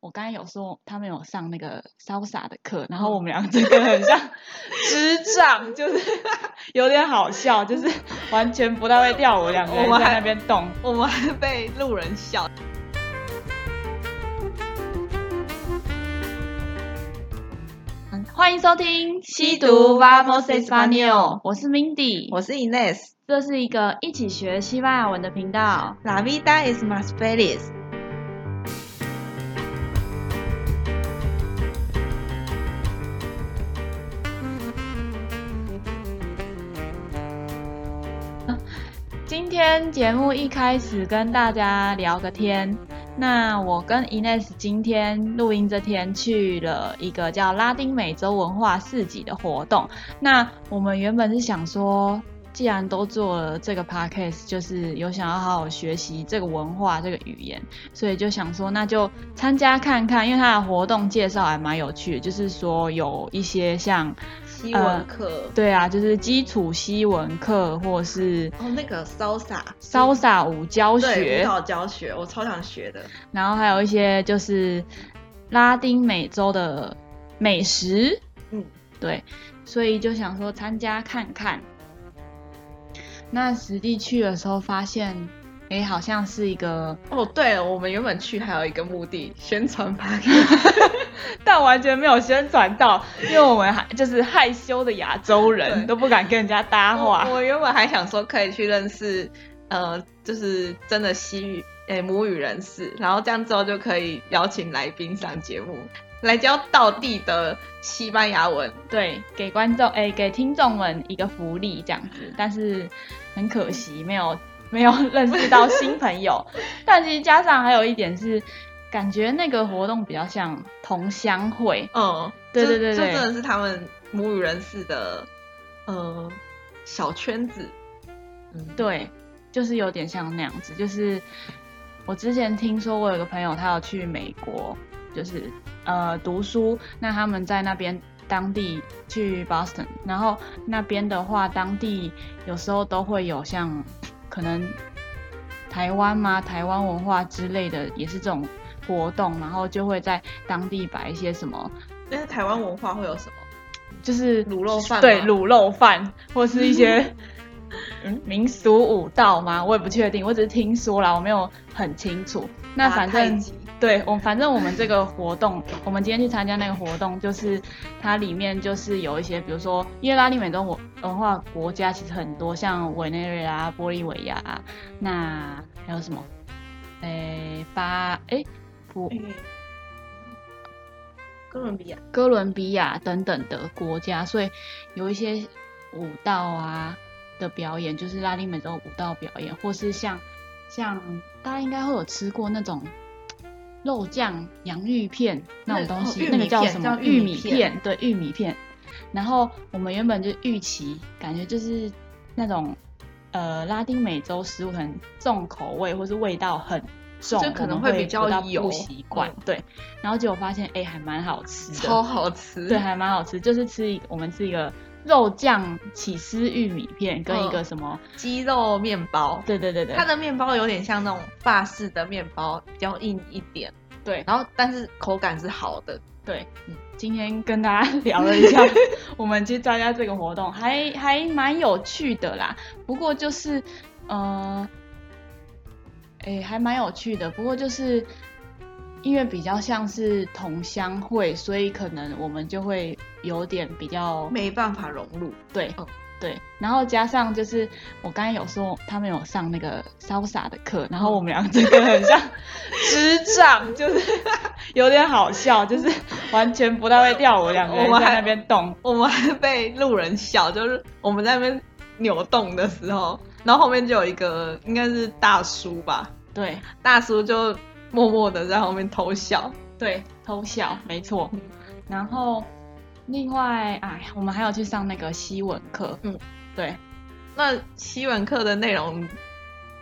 我刚才有说他们有上那个 salsa 的课，然后我们两个这个很像智障，就是 有点好笑，就是完全不太会跳舞，两个人在那边动，我们还被路人笑。欢迎收听西读 Vamos Español，我是 Mindy，我是 Ines，这是一个一起学西班牙文的频道。La vida es más feliz。今天节目一开始跟大家聊个天。那我跟 Ines 今天录音这天去了一个叫拉丁美洲文化市集的活动。那我们原本是想说，既然都做了这个 podcast，就是有想要好好学习这个文化、这个语言，所以就想说，那就参加看看，因为它的活动介绍还蛮有趣的，就是说有一些像。西文课、呃，对啊，就是基础西文课，或是哦那个 salsa，salsa 舞教学，对，舞蹈教学，我超想学的。然后还有一些就是拉丁美洲的美食，嗯，对，所以就想说参加看看。那实地去的时候发现。哎，好像是一个哦。对了，我们原本去还有一个目的，宣传 party，但完全没有宣传到，因为我们还就是害羞的亚洲人，都不敢跟人家搭话。我，我原本还想说可以去认识，呃，就是真的西语诶母语人士，然后这样之后就可以邀请来宾上节目，来教道地的西班牙文，对，给观众诶给听众们一个福利这样子。但是很可惜没有。没有认识到新朋友，但其实加上还有一点是，感觉那个活动比较像同乡会。嗯，对对对对，这真的是他们母语人士的呃小圈子。嗯，对，就是有点像那样子。就是我之前听说，我有个朋友他要去美国，就是呃读书，那他们在那边当地去 Boston，然后那边的话，当地有时候都会有像。可能台湾嘛，台湾文化之类的也是这种活动，然后就会在当地摆一些什么。但是台湾文化会有什么？就是卤肉饭。对，卤肉饭，或是一些 嗯民俗舞蹈吗？我也不确定，我只是听说啦，我没有很清楚。那反正。对，我反正我们这个活动，我们今天去参加那个活动，就是它里面就是有一些，比如说，因为拉丁美洲文化国家其实很多，像委内瑞拉、玻利维亚，那还有什么？诶，巴诶，不，哥伦比亚、哥伦比亚等等的国家，所以有一些舞蹈啊的表演，就是拉丁美洲舞蹈表演，或是像像大家应该会有吃过那种。肉酱洋芋片那种东西，那，个叫什么？玉米片，对，玉米片。然后我们原本就预期，感觉就是那种呃拉丁美洲食物很重口味，或是味道很重，就可能会比较油，不习惯。对，然后结果发现，哎，还蛮好吃的，超好吃。对，还蛮好吃，就是吃一我们吃一个肉酱起司玉米片，跟一个什么鸡肉面包。对对对对，它的面包有点像那种法式的面包，比较硬一点。对，然后但是口感是好的。对，嗯，今天跟大家聊了一下，我们去参加这个活动，还还蛮有趣的啦。不过就是，呃，哎，还蛮有趣的。不过就是因为比较像是同乡会，所以可能我们就会有点比较没办法融入。对。嗯对，然后加上就是我刚才有说他们有上那个 salsa 的课，然后我们两个这个很像智障，就是 有点好笑，就是完全不太会跳舞，两个人在那边动，我们还被路人笑，就是我们在那边扭动的时候，然后后面就有一个应该是大叔吧，对，大叔就默默的在后面偷笑，对，偷笑，没错，然后。另外，哎，我们还有去上那个西文课。嗯，对。那西文课的内容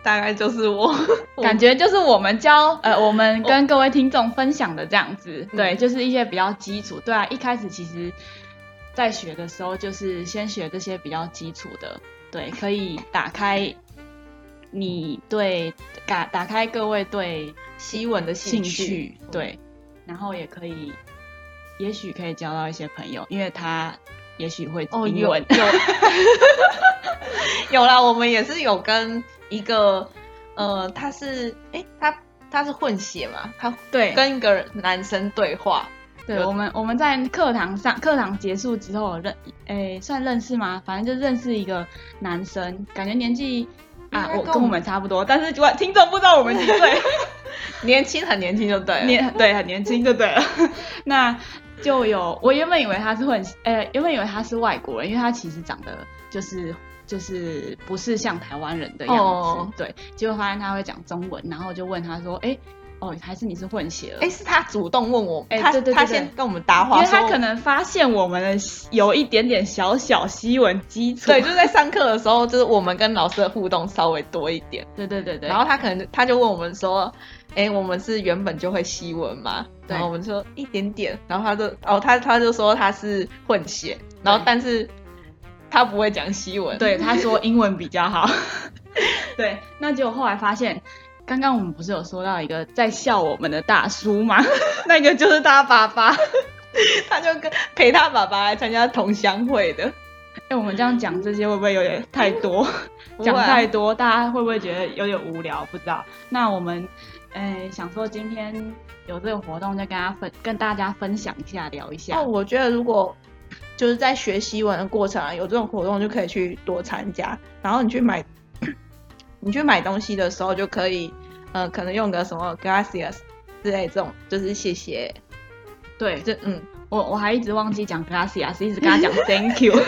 大概就是我 感觉就是我们教呃，我们跟各位听众分享的这样子。哦、对，就是一些比较基础。对啊，一开始其实，在学的时候就是先学这些比较基础的。对，可以打开你对打打开各位对西文的兴趣。对。然后也可以，也许可以交到一些朋友，因为他也许会哦，英文。有有，有啦，我们也是有跟一个呃，他是哎，他他是混血嘛，他对跟一个男生对话。对，我们我们在课堂上，课堂结束之后认，诶，算认识吗？反正就认识一个男生，感觉年纪啊，我跟我们差不多，但是听众不知道我们几岁，年轻很年轻就对了，年对很年轻就对了。那就有我原本以为他是混，呃，原本以为他是外国人，因为他其实长得就是就是不是像台湾人的样子，哦、对，结果发现他会讲中文，然后就问他说，哎。哦，还是你是混血了？哎，是他主动问我，哎，对对对，他先跟我们搭话，因为他可能发现我们的有一点点小小西文基础，对，就在上课的时候，就是我们跟老师的互动稍微多一点，对对对对。然后他可能他就问我们说，哎，我们是原本就会西文吗？然后我们说一点点，然后他就哦，他他就说他是混血，然后但是他不会讲西文，对，他说英文比较好，对，那结果后来发现。刚刚我们不是有说到一个在笑我们的大叔吗？那个就是他爸爸，他就跟陪他爸爸来参加同乡会的。哎、欸，我们这样讲这些会不会有点太多？讲太多，大家会不会觉得有点无聊？不知道。那我们，哎、欸，想说今天有这个活动，就跟大家分跟大家分享一下，聊一下。哦，我觉得如果就是在学习文的过程啊，有这种活动就可以去多参加。然后你去买，你去买东西的时候就可以。呃，可能用个什么 gracias 之类这种，就是谢谢。对，这嗯，我我还一直忘记讲 gracias，一直跟他讲 thank you。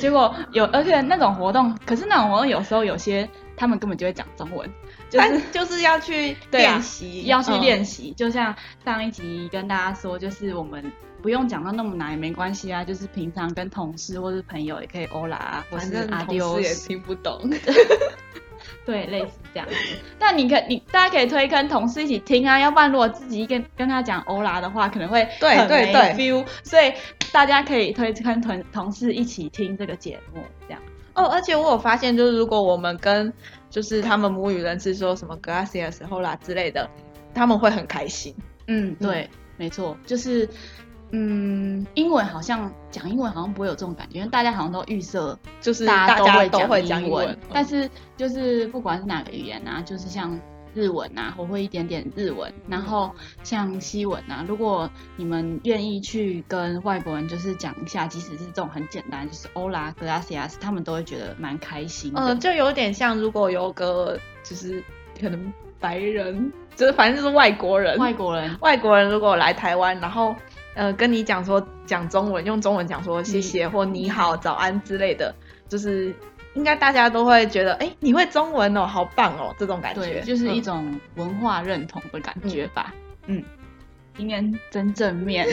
结果有，而且那种活动，可是那种活动有时候有些他们根本就会讲中文，就是 就是要去 练习，要去练习。就像上一集跟大家说，就是我们不用讲到那么难也没关系啊，就是平常跟同事或是朋友也可以 Hola 啊，或是同事也听不懂。对，类似这样子。但你可你大家可以推跟同事一起听啊，要不然如果自己跟跟他讲欧拉的话，可能会很没 feel，对对对。所以大家可以推跟同同事一起听这个节目，这样。哦，而且我有发现，就是如果我们跟就是他们母语人士说什么 gracias 欧拉之类的，他们会很开心。嗯，对，嗯、没错，就是。嗯，英文好像讲英文好像不会有这种感觉，因为大家好像都预设就是大家都会讲英文，嗯、但是就是不管是哪个语言啊，就是像日文啊，我会一点点日文，然后像西文啊，如果你们愿意去跟外国人就是讲一下，即使是这种很简单，就是 Hola Gracias，他们都会觉得蛮开心的。嗯，就有点像如果有个就是可能白人，就是反正就是外国人，外国人，外国人如果来台湾，然后。呃，跟你讲说讲中文，用中文讲说谢谢、嗯、或你好、早安之类的，就是应该大家都会觉得，哎、欸，你会中文哦，好棒哦，这种感觉，就是一种文化认同的感觉吧。嗯，嗯，今天真正面。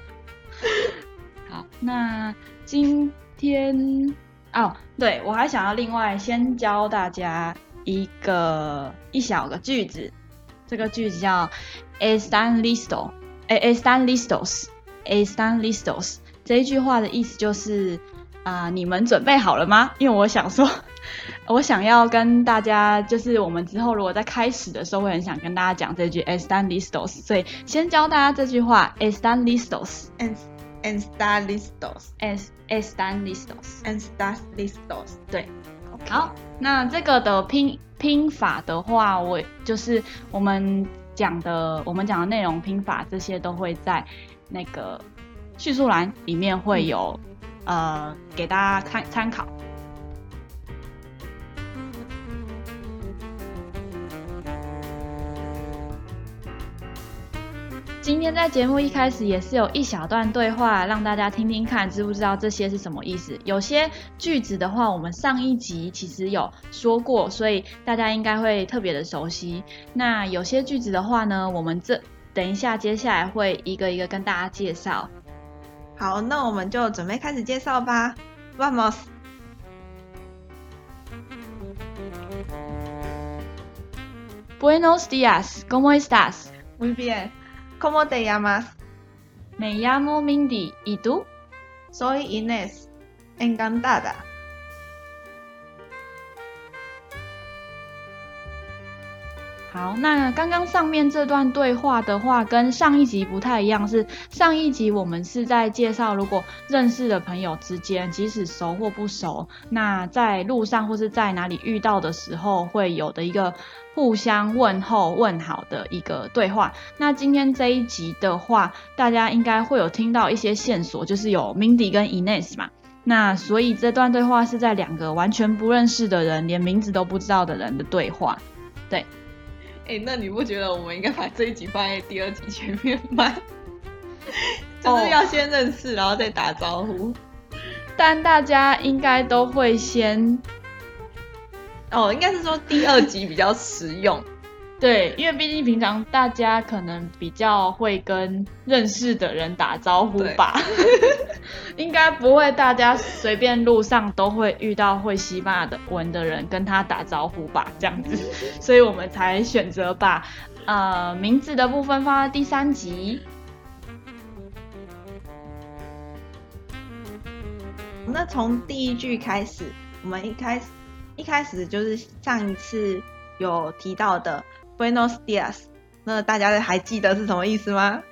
好，那今天哦，对，我还想要另外先教大家一个一小个句子，这个句子叫 Estan listo”。Están listos，Están listos，这一句话的意思就是啊、呃，你们准备好了吗？因为我想说，我想要跟大家，就是我们之后如果在开始的时候，会很想跟大家讲这句 Están listos，所以先教大家这句话 Están listos，Están listos，Están listos，Están listos，对.好，那这个的拼拼法的话，我就是我们。讲的我们讲的内容拼法这些都会在那个叙述栏里面会有，嗯、呃，给大家参参考。今天在节目一开始也是有一小段对话，让大家听听看，知不知道这些是什么意思？有些句子的话，我们上一集其实有说过，所以大家应该会特别的熟悉。那有些句子的话呢，我们这等一下接下来会一个一个跟大家介绍。好，那我们就准备开始介绍吧。Vamos。Buenos días, ¿cómo estás? Muy bien. ¿Cómo te llamas? Me llamo Mindy. ¿Y tú? Soy Inés. Encantada. 好，那刚刚上面这段对话的话，跟上一集不太一样，是上一集我们是在介绍，如果认识的朋友之间，即使熟或不熟，那在路上或是在哪里遇到的时候，会有的一个互相问候、问好的一个对话。那今天这一集的话，大家应该会有听到一些线索，就是有 Mindy 跟 Ines 嘛。那所以这段对话是在两个完全不认识的人，连名字都不知道的人的对话，对。哎、欸，那你不觉得我们应该把这一集放在第二集前面吗？就是要先认识，然后再打招呼。但大家应该都会先……哦，应该是说第二集比较实用。对，因为毕竟平常大家可能比较会跟认识的人打招呼吧，应该不会大家随便路上都会遇到会西班牙的文的人跟他打招呼吧，这样子，所以我们才选择把呃名字的部分放在第三集。那从第一句开始，我们一开始一开始就是上一次有提到的。Buenos dias，那大家还记得是什么意思吗？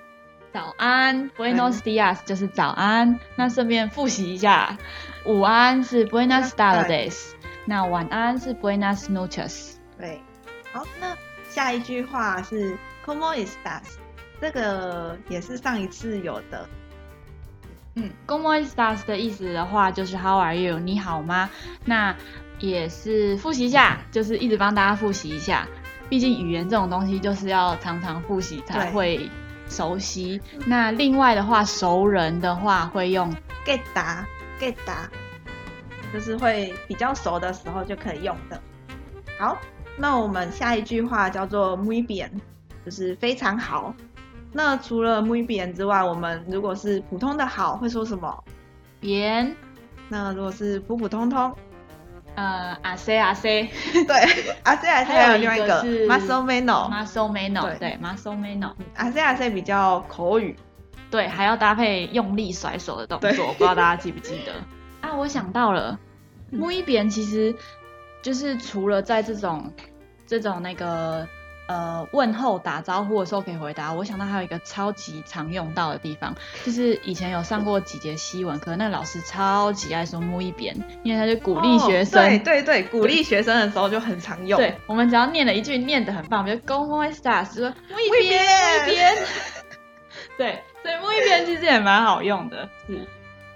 早安，Buenos dias 就是早安。那顺便复习一下，午安是 Buenas tardes，那晚安是 Buenas noches。对，好，那下一句话是 Como estás？这个也是上一次有的。嗯，Como estás 的意思的话就是 How are you？你好吗？那也是复习一下，就是一直帮大家复习一下。毕竟语言这种东西就是要常常复习才会熟悉。那另外的话，熟人的话会用 ¿Qué tal? ¿Qué tal? 就是会比较熟的时候就可以用的。好，那我们下一句话叫做 muy bien，就是非常好。那除了 muy bien 之外，我们如果是普通的好会说什么？bien。那如果是普普通通？呃，阿 C 阿 C，，对，阿 C 阿 C 还有另外一个是 Muscle Mano，Muscle menos，对，Muscle menos，阿 C 阿 C 比较口语，对，还要搭配用力甩手的动作，不知道大家记不记得？啊，我想到了，muy bien 其实就是除了在这种这种那个。呃，问候打招呼的时候可以回答。我想到还有一个超级常用到的地方，就是以前有上过几节西文，课那老师超级爱说摸一边因为他就鼓励学生。哦、对对对，鼓励学生的时候就很常用。对，我们只要念了一句念得很棒，比如 Cómo estás，就说 muy bien，muy bien。对，所以摸一边其实也蛮好用的。是，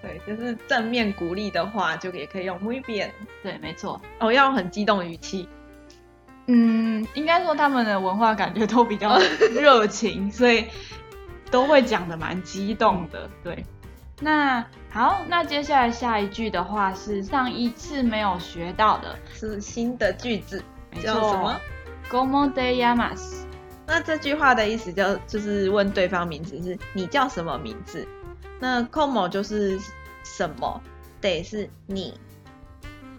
对，就是正面鼓励的话，就也可以用 muy bien。对，没错。哦，要用很激动的语气。嗯，应该说他们的文化感觉都比较 热情，所以都会讲的蛮激动的。对，那好，那接下来下一句的话是上一次没有学到的，是新的句子，叫什么？¿Cómo te llamas？那这句话的意思就就是问对方名字，是你叫什么名字？那 “como” 就是什么？te 是你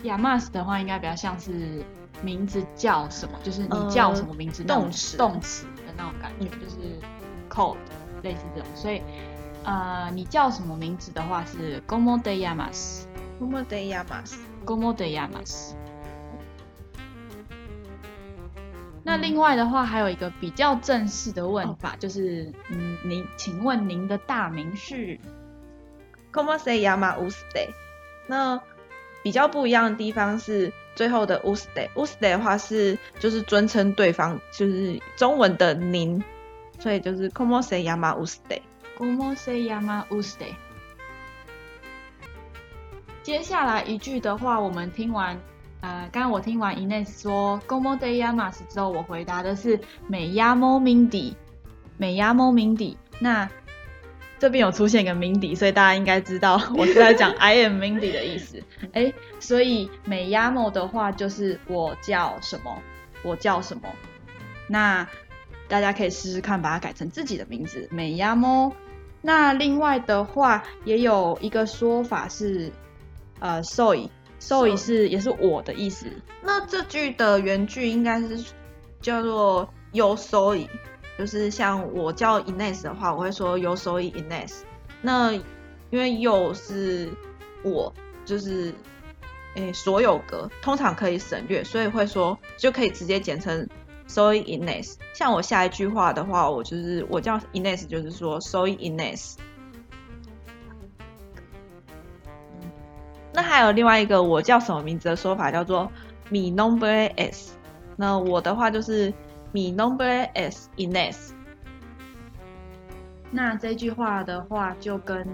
，llamas 的话应该比较像是。名字叫什么？就是你叫什么名字？动词，动词的那种感觉，就是 called 类似这种。所以，呃，你叫什么名字的话是 como de llamas，como de llamas，como de llamas？那另外的话，还有一个比较正式的问法，就是嗯，您，请问您的大名是 como se llama usted？那比较不一样的地方是。最后的 usted，usted 的话是就是尊称对方，就是中文的您，所以就是 ¿Cómo se llama usted？¿Cómo se llama usted？接下来一句的话，我们听完，呃，刚刚我听完 Ines 说 ¿Cómo te llamas 之后，我回答的是 Me llamo Mindy，Me llamo Mindy。那这边有出现一个 Mindy，所以大家应该知道 我是在讲 I am Mindy 的意思。哎，所以 Me llamo 的话就是我叫什么，我叫什么。那大家可以试试看，把它改成自己的名字 Me llamo。那另外的话，也有一个说法是，呃，soy，soy 是也是我的意思。那这句的原句应该是叫做 Yo soy。就是像我叫 Ines 的话，我会说 Yo soy Ines。那因为 You 是我，就是诶、所有格通常可以省略，所以会说就可以直接简称 Soy Ines。像我下一句话的话，我就是我叫 Ines，就是说 Soy Ines。那还有另外一个我叫什么名字的说法，叫做 Mi nombre es。那我的话就是 Mi nombre es Ines。那这句话的话就跟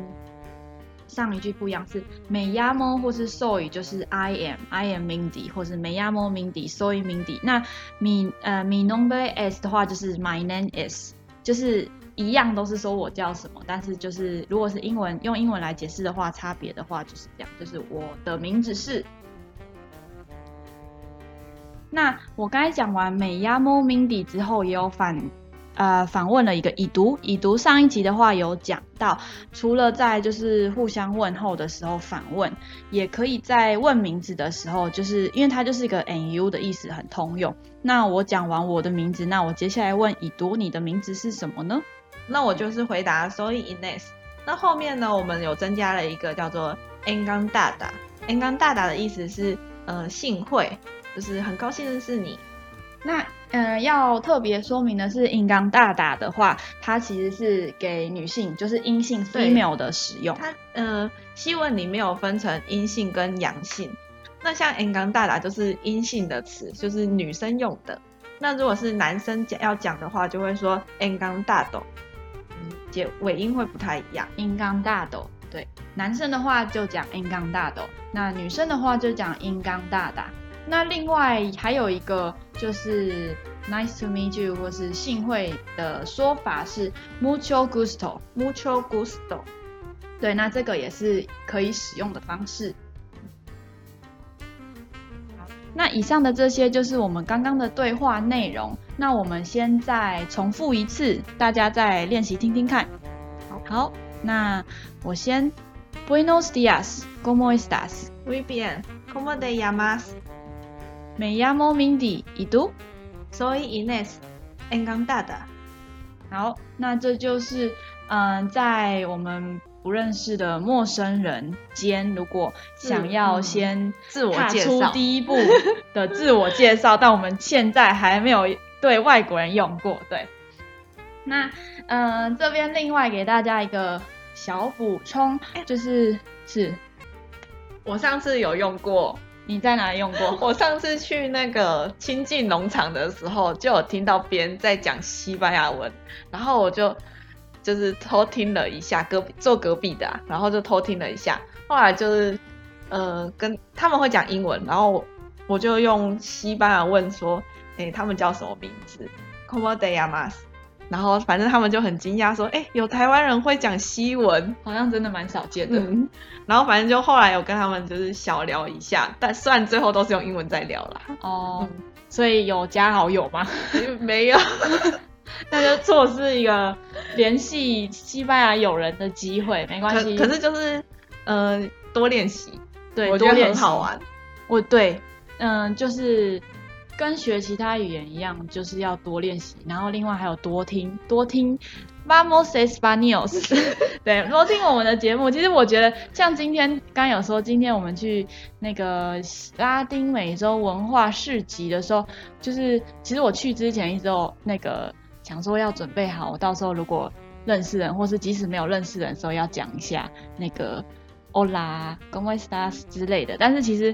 上一句不一样，是 Me llamo 或是 Soy 就是 I am，I am Mindy，或是 Me llamo Mindy，Soy Mindy。那 Mi 呃 Mi nombre es 的话就是 My name is，就是。一样都是说我叫什么，但是就是如果是英文用英文来解释的话，差别的话就是这样，就是我的名字是。那我刚才讲完 Me llamo Mindy 之后，也有反呃反问了一个已读，已读上一集的话有讲到，除了在就是互相问候的时候反问，也可以在问名字的时候，就是因为它就是一个 “n u” 的意思很通用。那我讲完我的名字，那我接下来问已读，你的名字是什么呢？那我就是回答 Soy Ines。那后面呢，我们有增加了一个叫做 Encantada。Encantada 的意思是呃幸会，就是很高兴认识你。那呃要特别说明的是，Encantada 的话，它其实是给女性，就是阴性 female 的使用。它呃西文里面有分成阴性跟阳性。那像 Encantada 就是阴性的词，就是女生用的。那如果是男生讲要讲的话，就会说 Encantado。结尾音会不太一样，Encantado，对，男生的话就讲 Encantado，那女生的话就讲 Encantada。那另外还有一个就是 Nice to meet you，或是幸会的说法是 Mucho gusto，Mucho gusto。对，那这个也是可以使用的方式。那以上的这些就是我们刚刚的对话内容。那我们先再重复一次，大家再练习听听看。好，好，那我先。Buenos días, ¿cómo estás? Muy bien, ¿cómo te llamas? Me llamo Mindy, ¿y tú? Soy Inés, encantada. 好，那这就是嗯、呃，在我们。不认识的陌生人间，如果想要先自我介绍，出第一步的自我介绍，但我们现在还没有对外国人用过。对，那嗯、呃，这边另外给大家一个小补充，就是是我上次有用过，你在哪里用过？我上次去那个亲近农场的时候，就有听到别人在讲西班牙文，然后我就。就是偷听了一下，隔壁坐隔壁的、啊，然后就偷听了一下。后来就是，呃，跟他们会讲英文，然后我，就用西班牙问说，哎、他们叫什么名字？Como de llamas？然后反正他们就很惊讶说，哎、欸，有台湾人会讲西文，好像真的蛮少见的、嗯。然后反正就后来有跟他们就是小聊一下，但虽然最后都是用英文在聊啦。哦，嗯、所以有加好友吗？没有。那就错失一个联系西班牙友人的机会，没关系。可是就是，呃，多练习，对，我觉得很好玩。我对，嗯、呃，就是跟学其他语言一样，就是要多练习，然后另外还有多听，多听 Vamos Español，对，多听我们的节目。其实我觉得，像今天刚有说，今天我们去那个拉丁美洲文化市集的时候，就是其实我去之前一直有那个。想说要准备好，我到时候如果认识人，或是即使没有认识人的时候，要讲一下那个 Hola, ¿cómo estás 之类的。但是其实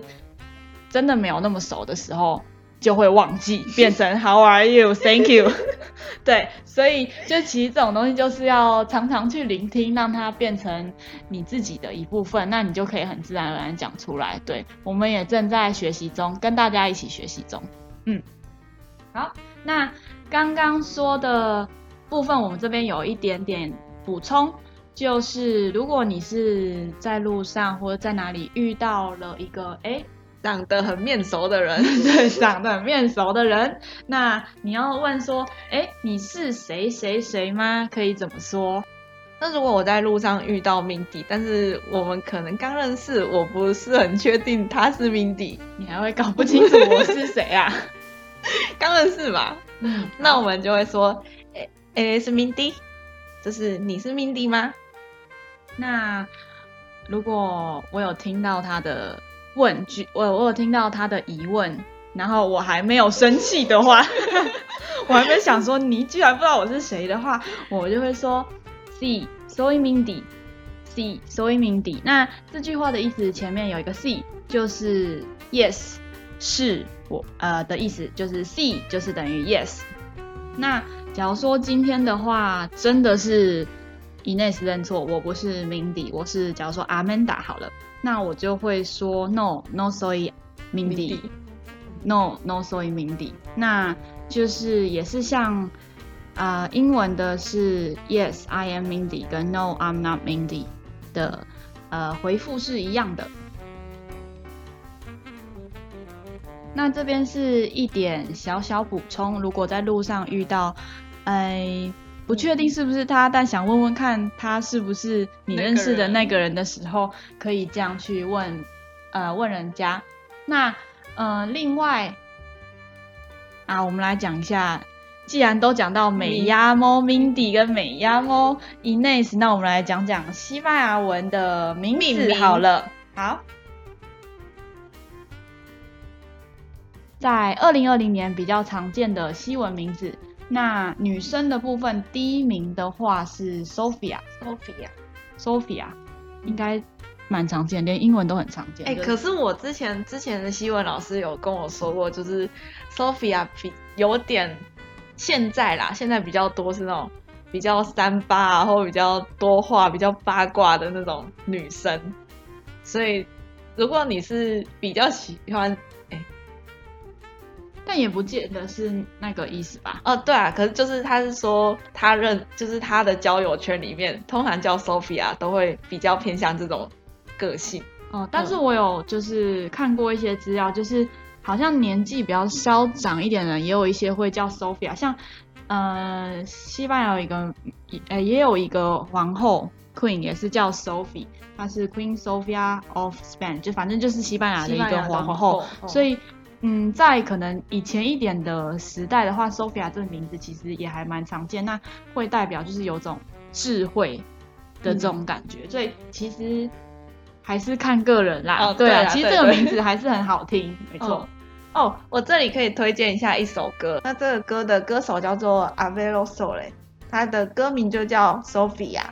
真的没有那么熟的时候，就会忘记，变成 How are you? Thank you。对，所以就其实这种东西就是要常常去聆听，让它变成你自己的一部分，那你就可以很自然而然讲出来。对，我们也正在学习中，跟大家一起学习中。嗯，好，那。刚刚说的部分，我们这边有一点点补充，就是如果你是在路上或者在哪里遇到了一个诶长得很面熟的人，对，长得很面熟的人，那你要问说，诶，你是谁谁谁吗？可以怎么说？那如果我在路上遇到 Mindy，但是我们可能刚认识，我不是很确定他是 Mindy，你还会搞不清楚我是谁啊？刚认识嘛。嗯，那我们就会说，诶诶，是 Mindy，就是你是 Mindy 吗？那如果我有听到他的问句，我我有听到他的疑问，然后我还没有生气的话，我还没想说你居然不知道我是谁的话，我就会说 Sí, soy Mindy, Sí, soy Mindy。那这句话的意思前面有一个 Sí，就是 Yes，是我呃的意思，就是 Sí 就是等于 Yes。那假如说今天的话真的是 Ines 认错，我不是 Mindy，我是假如说 Amanda 好了，那我就会说 No, no soy Mindy。No, no soy Mindy。那就是也是像啊、呃，英文的是 Yes, I am Mindy，跟 No, I'm not Mindy 的呃回复是一样的。那这边是一点小小补充，如果在路上遇到，哎，不确定是不是他，但想问问看他是不是你认识的那个人的时候，可以这样去问，呃，问人家。那呃，另外啊，我们来讲一下，既然都讲到美亚猫 Mindy 跟美亚猫 Ines，那我们来讲讲西班牙文的名字好了。好。在二零二零年比较常见的西文名字，那女生的部分第一名的话是 Sophia，Sophia，Sophia，应该蛮常见，连英文都很常见。哎、欸，可是我之前之前的西文老师有跟我说过，就是 Sophia 比有点现在啦，现在比较多是那种比较三八啊，或比较多话、比较八卦的那种女生，所以如果你是比较喜欢。但也不见得是那个意思吧？哦，对啊，可是就是他是说他认，就是他的交友圈里面，通常叫 Sophia 都会比较偏向这种个性。哦，但是我有就是看过一些资料，就是好像年纪比较稍长一点的人，也有一些会叫 Sophia，像呃西班牙有一个呃也有一个皇后 Queen 也是叫 Sophie，她是 Queen Sophia of Spain，就反正就是西班牙的一个皇后，皇后所以。嗯，在可能以前一点的时代的话，Sophia 这个名字其实也还蛮常见，那会代表就是有种智慧的这种感觉，嗯、所以其实还是看个人啦。哦，对啊，对啊，其实这个名字还是很好听，没错。哦，哦，我这里可以推荐一下一首歌，那这个歌的歌手叫做 Abel Sole，他的歌名就叫 Sophia，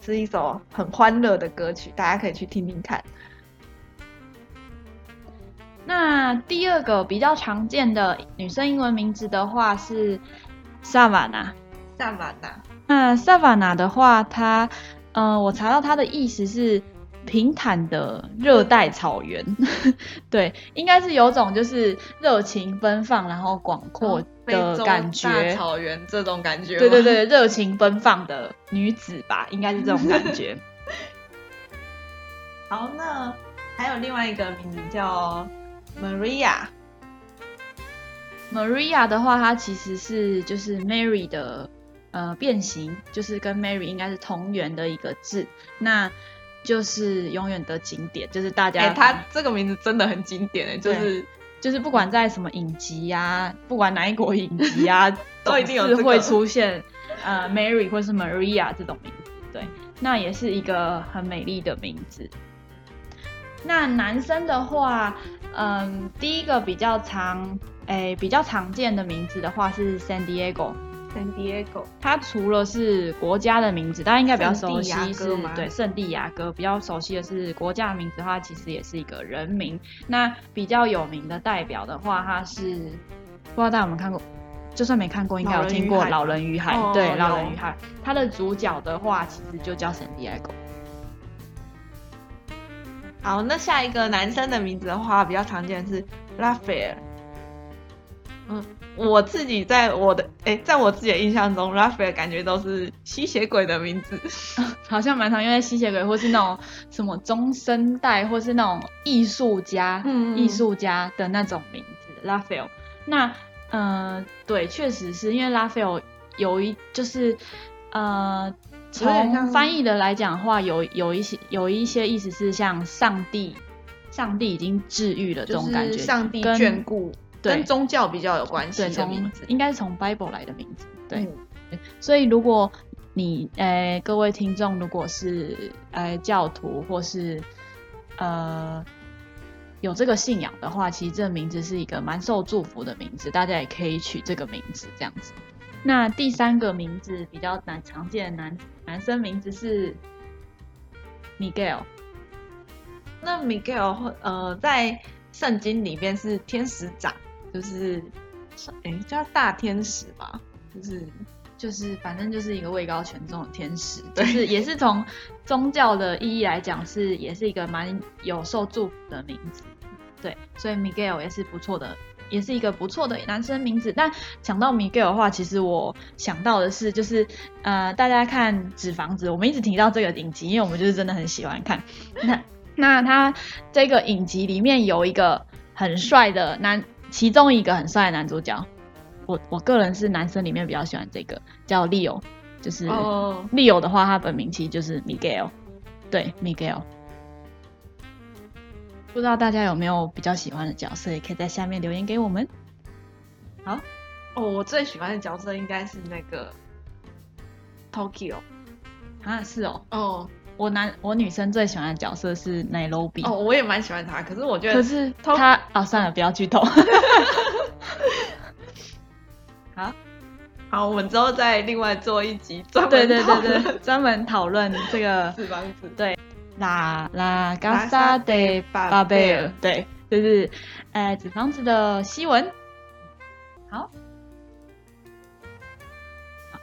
是一首很欢乐的歌曲，大家可以去听听看。那第二个比较常见的女生英文名字的话是 Savannah，Savannah。那 Savannah 的话，它，呃，我查到它的意思是平坦的热带草原，对，应该是有种就是热情奔放然后广阔的感觉，大草原这种感觉。对对对，热情奔放的女子吧，应该是这种感觉。好，那还有另外一个名字叫。Maria，Maria 的话，它其实是就是 Mary 的呃变形，就是跟 Mary 应该是同源的一个字，那就是永远的经典，就是大家，欸、它这个名字真的很经典哎，就是就是不管在什么影集呀、啊，不管哪一国影集呀、啊，都一定有会出现呃 Mary 或是 Maria 这种名字，对，那也是一个很美丽的名字。那男生的话，嗯，第一个比较常，诶，比较常见的名字的话是 San Diego。San Diego，它除了是国家的名字，大家应该比较熟悉是，对，圣地亚哥。比较熟悉的是国家的名字的话，其实也是一个人名。那比较有名的代表的话，它是不知道大家有没有看过，就算没看过，应该有听过《老人与海》。对，《老人与海》，它的主角的话，其实就叫 San Diego。好，那下一个男生的名字的话，比较常见的是 Raphael。嗯，我自己在我的哎，在我自己的印象中，Raphael 感觉都是吸血鬼的名字，好像蛮常用在吸血鬼，或是那种什么中生代，或是那种艺术家、嗯、艺术家的那种名字 Raphael。那嗯、呃，对，确实是因为 Raphael 有一就是呃。从翻译的来讲的话，有有一些有一些意思是像上帝，上帝已经治愈了这种感觉，就是、上帝眷顾，对，跟宗教比较有关系的名字，应该是从 Bible 来的名字，对。嗯、所以如果你诶、呃、各位听众如果是呃教徒或是呃有这个信仰的话，其实这个名字是一个蛮受祝福的名字，大家也可以取这个名字这样子。那第三个名字比较难常见的男男生名字是 Miguel。那 Miguel 呃，在圣经里面是天使长，就是哎叫大天使吧，就是就是反正就是一个位高权重的天使，就是也是从宗教的意义来讲是也是一个蛮有受祝福的名字，对，所以 Miguel 也是不错的，也是一个不错的男生名字。但想到 Miguel 的话，其实我想到的是就是呃，大家看纸房子，我们一直提到这个影集，因为我们就是真的很喜欢看 那。那他这个影集里面有一个很帅的男，其中一个很帅的男主角，我我个人是男生里面比较喜欢这个叫 Leo，就是 Leo 的话，他本名其实就是 Miguel，对 Miguel，不知道大家有没有比较喜欢的角色，也可以在下面留言给我们。好，哦，我最喜欢的角色应该是那个 Tokyo，啊，是哦，哦。我男我女生最喜欢的角色是奈罗比哦，我也蛮喜欢他，可是我觉得可是他啊，算了，不要剧透。好，好，我们之后再另外做一集专门对对对对，专门讨论这个子。对，La La Casa de Papel，对，就是呃纸房子的西文。好，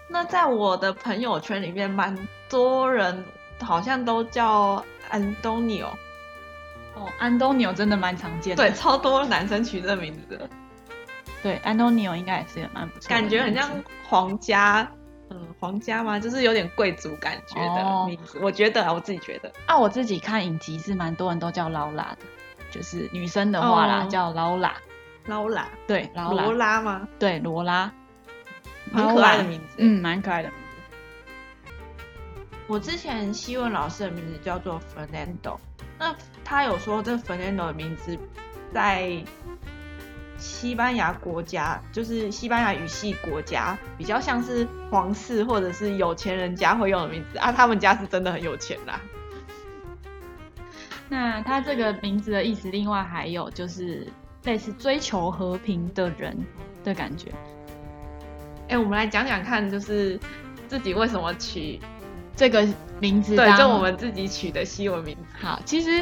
那在我的朋友圈里面，蛮多人。好像都叫安东尼奥哦，安东尼奥真的蛮常见的，对，超多男生取这个名字的。对，安东尼奥应该也是蛮不错，感觉很像皇家，嗯，皇家吗？就是有点贵族感觉的名字。哦、我觉得啊，我自己觉得。啊，我自己看影集是蛮多人都叫劳拉的，就是女生的话啦，哦、叫劳拉，劳拉，对，劳拉，罗拉吗？对，罗拉，很可爱的名字，嗯，蛮可爱的名字。我之前希文老师的名字叫做 Fernando，那他有说这 Fernando 的名字在西班牙国家，就是西班牙语系国家，比较像是皇室或者是有钱人家会用的名字啊。他们家是真的很有钱啦。那他这个名字的意思，另外还有就是类似追求和平的人的感觉。哎、欸，我们来讲讲看，就是自己为什么取。这个名字对，就我们自己取的西文名字。好，其实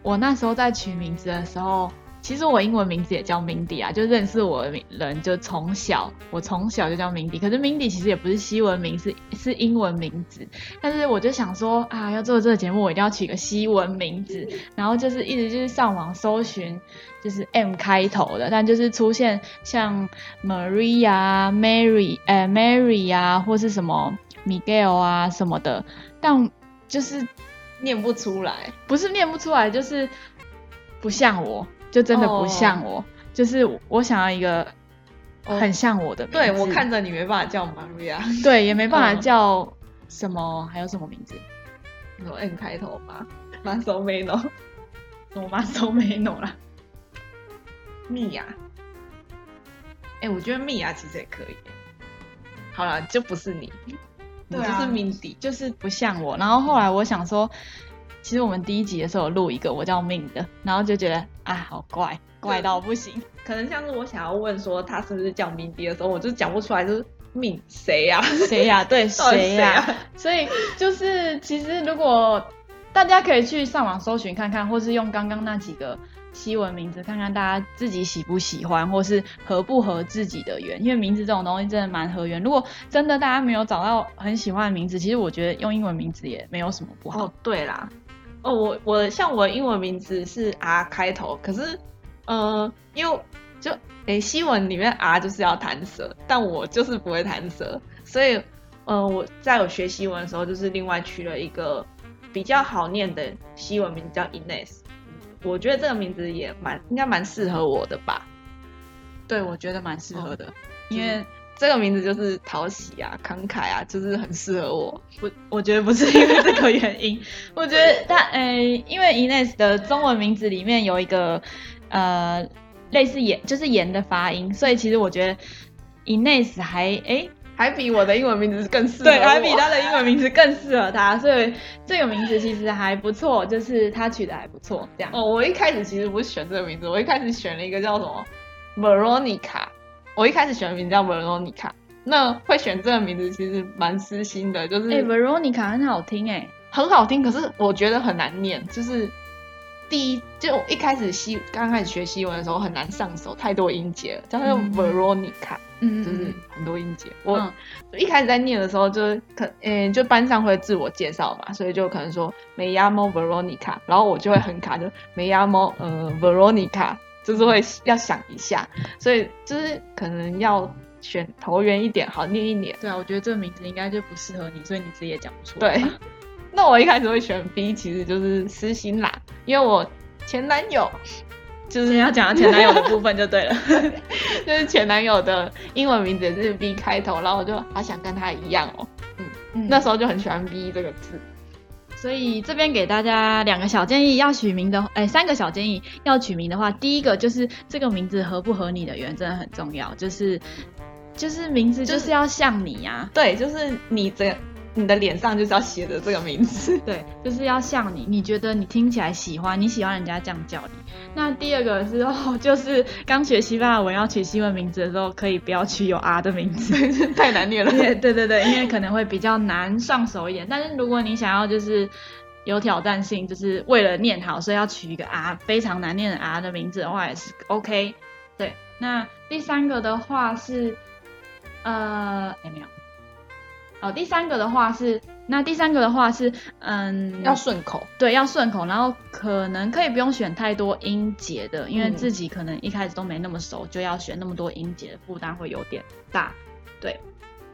我那时候在取名字的时候，其实我英文名字也叫 Mindy 啊，就认识我的人就从小，我从小就叫 Mindy。可是 Mindy 其实也不是西文名，是是英文名字。但是我就想说啊，要做这个节目，我一定要取个西文名字。然后就是一直就是上网搜寻，就是 M 开头的，但就是出现像 Maria、Mary、呃 Mary 啊，或是什么。Miguel 啊什么的，但就是念不出来，不是念不出来，就是不像我，就真的不像我，oh. 就是我想要一个很像我的名字。对，我看着你没办法叫 Maria，对，也没办法叫什么，oh. 还有什么名字？有 N 开头吗？Masomeno，什么 Masomeno 啦？蜜雅，哎，我觉得蜜雅其实也可以。好了，就不是你。对啊，就是 Mindy，就是不像我。然后后来我想说，其实我们第一集的时候有录一个我叫 Min 的，然后就觉得啊，好怪，怪到不行。可能像是我想要问说他是不是叫 Mindy 的时候，我就讲不出来，就是 Min 谁呀？谁呀？对，谁呀？所以就是其实如果大家可以去上网搜寻看看，或是用刚刚那几个。西文名字，看看大家自己喜不喜欢，或是合不合自己的缘。因为名字这种东西真的蛮合缘。如果真的大家没有找到很喜欢的名字，其实我觉得用英文名字也没有什么不好。哦，对啦，哦，我我像我的英文名字是 R 开头，可是，呃，因为就诶、欸、西文里面 R 就是要弹舌，但我就是不会弹舌，所以，呃，我在我学西文的时候，就是另外取了一个比较好念的西文名字叫 Ines。我觉得这个名字也蛮应该蛮适合我的吧？对，我觉得蛮适合的，哦、因为这个名字就是讨喜啊、慷慨啊，就是很适合我。我我觉得不是因为这个原因，我觉得他呃，因为 Ines 的中文名字里面有一个呃类似盐，就是盐的发音，所以其实我觉得 Ines 还诶还比我的英文名字更适合。对，还比他的英文名字更适合他，所以这个名字其实还不错，就是他取的还不错。这样哦，我一开始其实不是选这个名字，我一开始选了一个叫什么 Veronica，我一开始选的名字叫 Veronica。那会选这个名字其实蛮私心的，就是哎、欸、，Veronica 很好听哎、欸，很好听，可是我觉得很难念，就是。第一，就一开始西刚开始学西文的时候很难上手，太多音节了，叫做 Veronica，嗯，就是很多音节。我一开始在念的时候就，是可，嗯，就班上会自我介绍嘛，所以就可能说 Me llamo Veronica，然后我就会很卡，就 Me llamo 呃 Veronica，就是会要想一下，所以就是可能要选投缘一点，好念一点。对啊，我觉得这个名字应该就不适合你，所以你自己也讲不出来。对。那我一开始会选 B，其实就是私心啦，因为我前男友就是要讲到前男友的部分就对了，就是前男友的英文名字也是 B 开头，然后我就好想跟他一样哦、喔，嗯，嗯，那时候就很喜欢 B 这个字，所以这边给大家两个小建议，要取名的，哎、欸，三个小建议，要取名的话，第一个就是这个名字合不合你的缘，真的很重要，就是就是名字就是要像你呀、啊就是，对，就是你这。你的脸上就是要写着这个名字，对，就是要像你，你觉得你听起来喜欢，你喜欢人家这样叫你。那第二个是哦，就是刚学西班牙文要取西文名字的时候，可以不要取有 R 的名字，太难念了。对对对对，因为可能会比较难上手一点。但是如果你想要就是有挑战性，就是为了念好，所以要取一个 R 非常难念的 R 的名字的话，也是 OK。对，那第三个的话是，呃，哎没有。哦，第三个的话是，那第三个的话是，嗯，要顺口，对，要顺口，然后可能可以不用选太多音节的，因为自己可能一开始都没那么熟，嗯、就要选那么多音节的负担会有点大，对，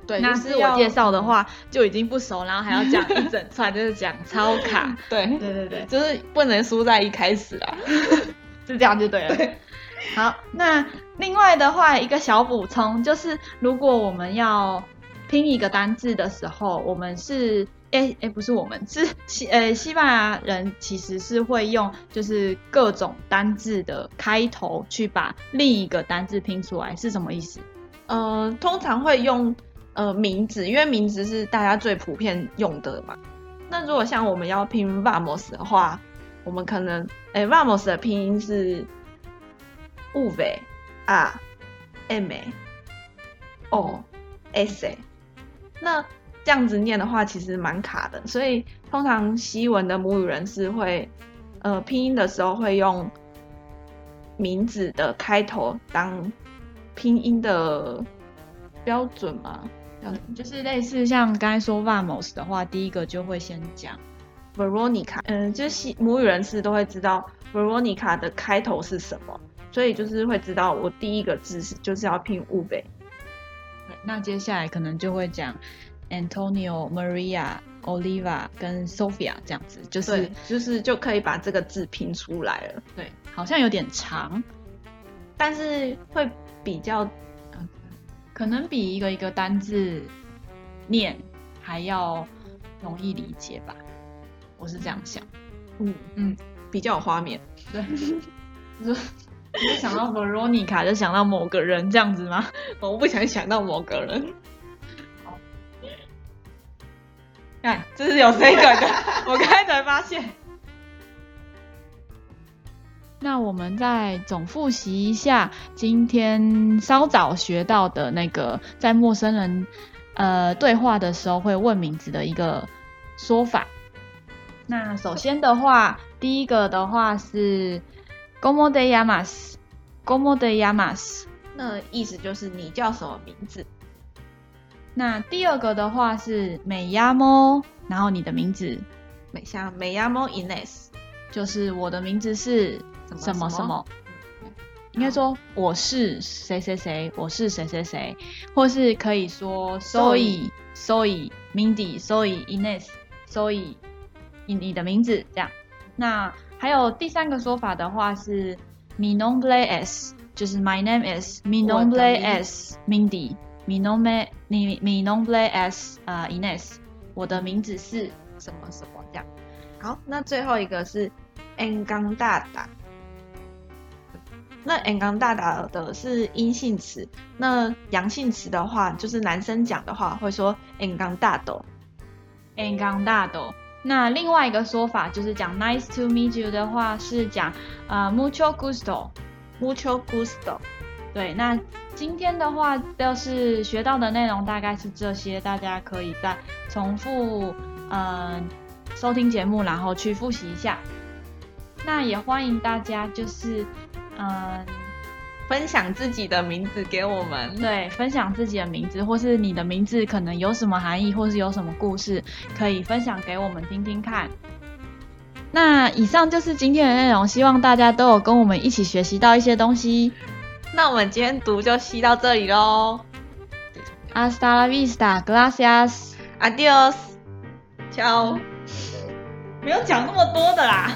对。那自我介绍的话就已经不熟，然后还要讲一整串，就是讲超卡，对，对对对，就是不能输在一开始啦，是这样就对了。对好，那另外的话一个小补充就是，如果我们要。拼一个单字的时候，我们是诶诶，不是我们 是西呃西班牙人，其实是会用就是各种单字的开头去把另一个单字拼出来，是什么意思？呃，通常会用呃名字，因为名字是大家最普遍用的嘛。那如果像我们要拼 vamos 的话，我们可能诶 vamos 的拼音是 v a m o s。那这样子念的话，其实蛮卡的，所以通常西文的母语人士会，呃，拼音的时候会用名字的开头当拼音的标准嘛？就是类似像刚才说 vamos 的话，第一个就会先讲 Veronica，嗯，就是西母语人士都会知道 Veronica 的开头是什么，所以就是会知道我第一个字是就是要拼 V。那接下来可能就会讲 Antonio、Maria、Oliva 跟 Sophia 这样子，就是就是就可以把这个字拼出来了。对，好像有点长，但是会比较，可能比一个一个单字念还要容易理解吧。我是这样想。嗯嗯，比较有画面。对。就 想到 Veronica 就想到某个人这样子吗？我不想想到某个人。看，这是有这个的，我刚才才发现。那我们再总复习一下今天稍早学到的那个，在陌生人呃对话的时候会问名字的一个说法。那首先的话，第一个的话是。¿Cómo te llamas? ¿Cómo te llamas? 那意思就是你叫什么名字？那第二个的话是 Me llamo，然后你的名字，美像 Me llamo Inés，就是我的名字是什么什么？应该说我是谁谁谁，我是谁谁谁，或是可以说 Soy Soy Mindy Soy Inés，Soy 你你的名字这样。那还有第三个说法的话是，Mi nombre es，就是 My name is，Mi nombre es Mindy，Mi nombre Mi nombre es 呃 Ines，我的名字是什么什么这样。好，那最后一个是 Encantada，那 encantada 的是阴性词，那阳性词的话，就是男生讲的话会说 encantado。那另外一个说法就是讲 nice to meet you 的话是讲呃 mucho gusto，mucho gusto。对，那今天的话就是学到的内容大概是这些，大家可以再重复嗯、呃、收听节目，然后去复习一下。那也欢迎大家就是。嗯，分享自己的名字给我们。对，分享自己的名字，或是你的名字可能有什么含义，或是有什么故事，可以分享给我们听听看。那以上就是今天的内容，希望大家都有跟我们一起学习到一些东西。那我们今天读就吸到这里喽。Hasta la vista, gracias, adios, ciao。没有讲那么多的啦。